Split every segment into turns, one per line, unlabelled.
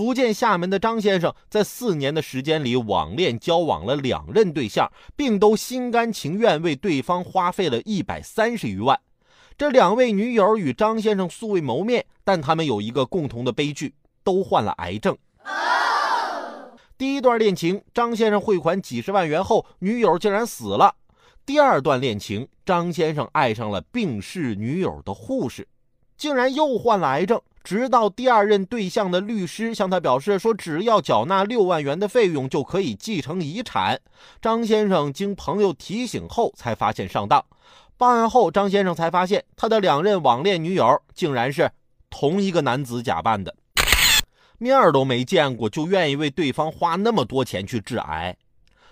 福建厦门的张先生在四年的时间里网恋交往了两任对象，并都心甘情愿为对方花费了一百三十余万。这两位女友与张先生素未谋面，但他们有一个共同的悲剧，都患了癌症。第一段恋情，张先生汇款几十万元后，女友竟然死了。第二段恋情，张先生爱上了病逝女友的护士，竟然又患了癌症。直到第二任对象的律师向他表示说，只要缴纳六万元的费用就可以继承遗产。张先生经朋友提醒后才发现上当。报案后，张先生才发现他的两任网恋女友竟然是同一个男子假扮的，面儿都没见过就愿意为对方花那么多钱去治癌。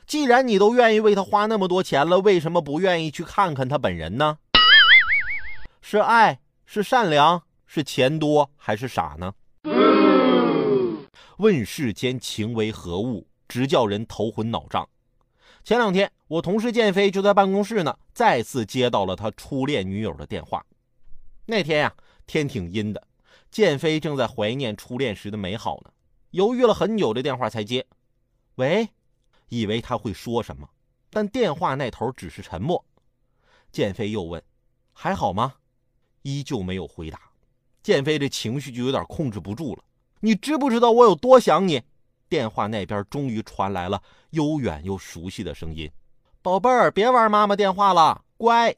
既然你都愿意为他花那么多钱了，为什么不愿意去看看他本人呢？是爱，是善良。是钱多还是傻呢？问世间情为何物，直叫人头昏脑胀。前两天，我同事建飞就在办公室呢，再次接到了他初恋女友的电话。那天呀，天挺阴的，建飞正在怀念初恋时的美好呢，犹豫了很久，这电话才接。喂，以为他会说什么，但电话那头只是沉默。建飞又问：“还好吗？”依旧没有回答。建飞这情绪就有点控制不住了。你知不知道我有多想你？电话那边终于传来了悠远又熟悉的声音：“宝贝儿，别玩妈妈电话了，乖。”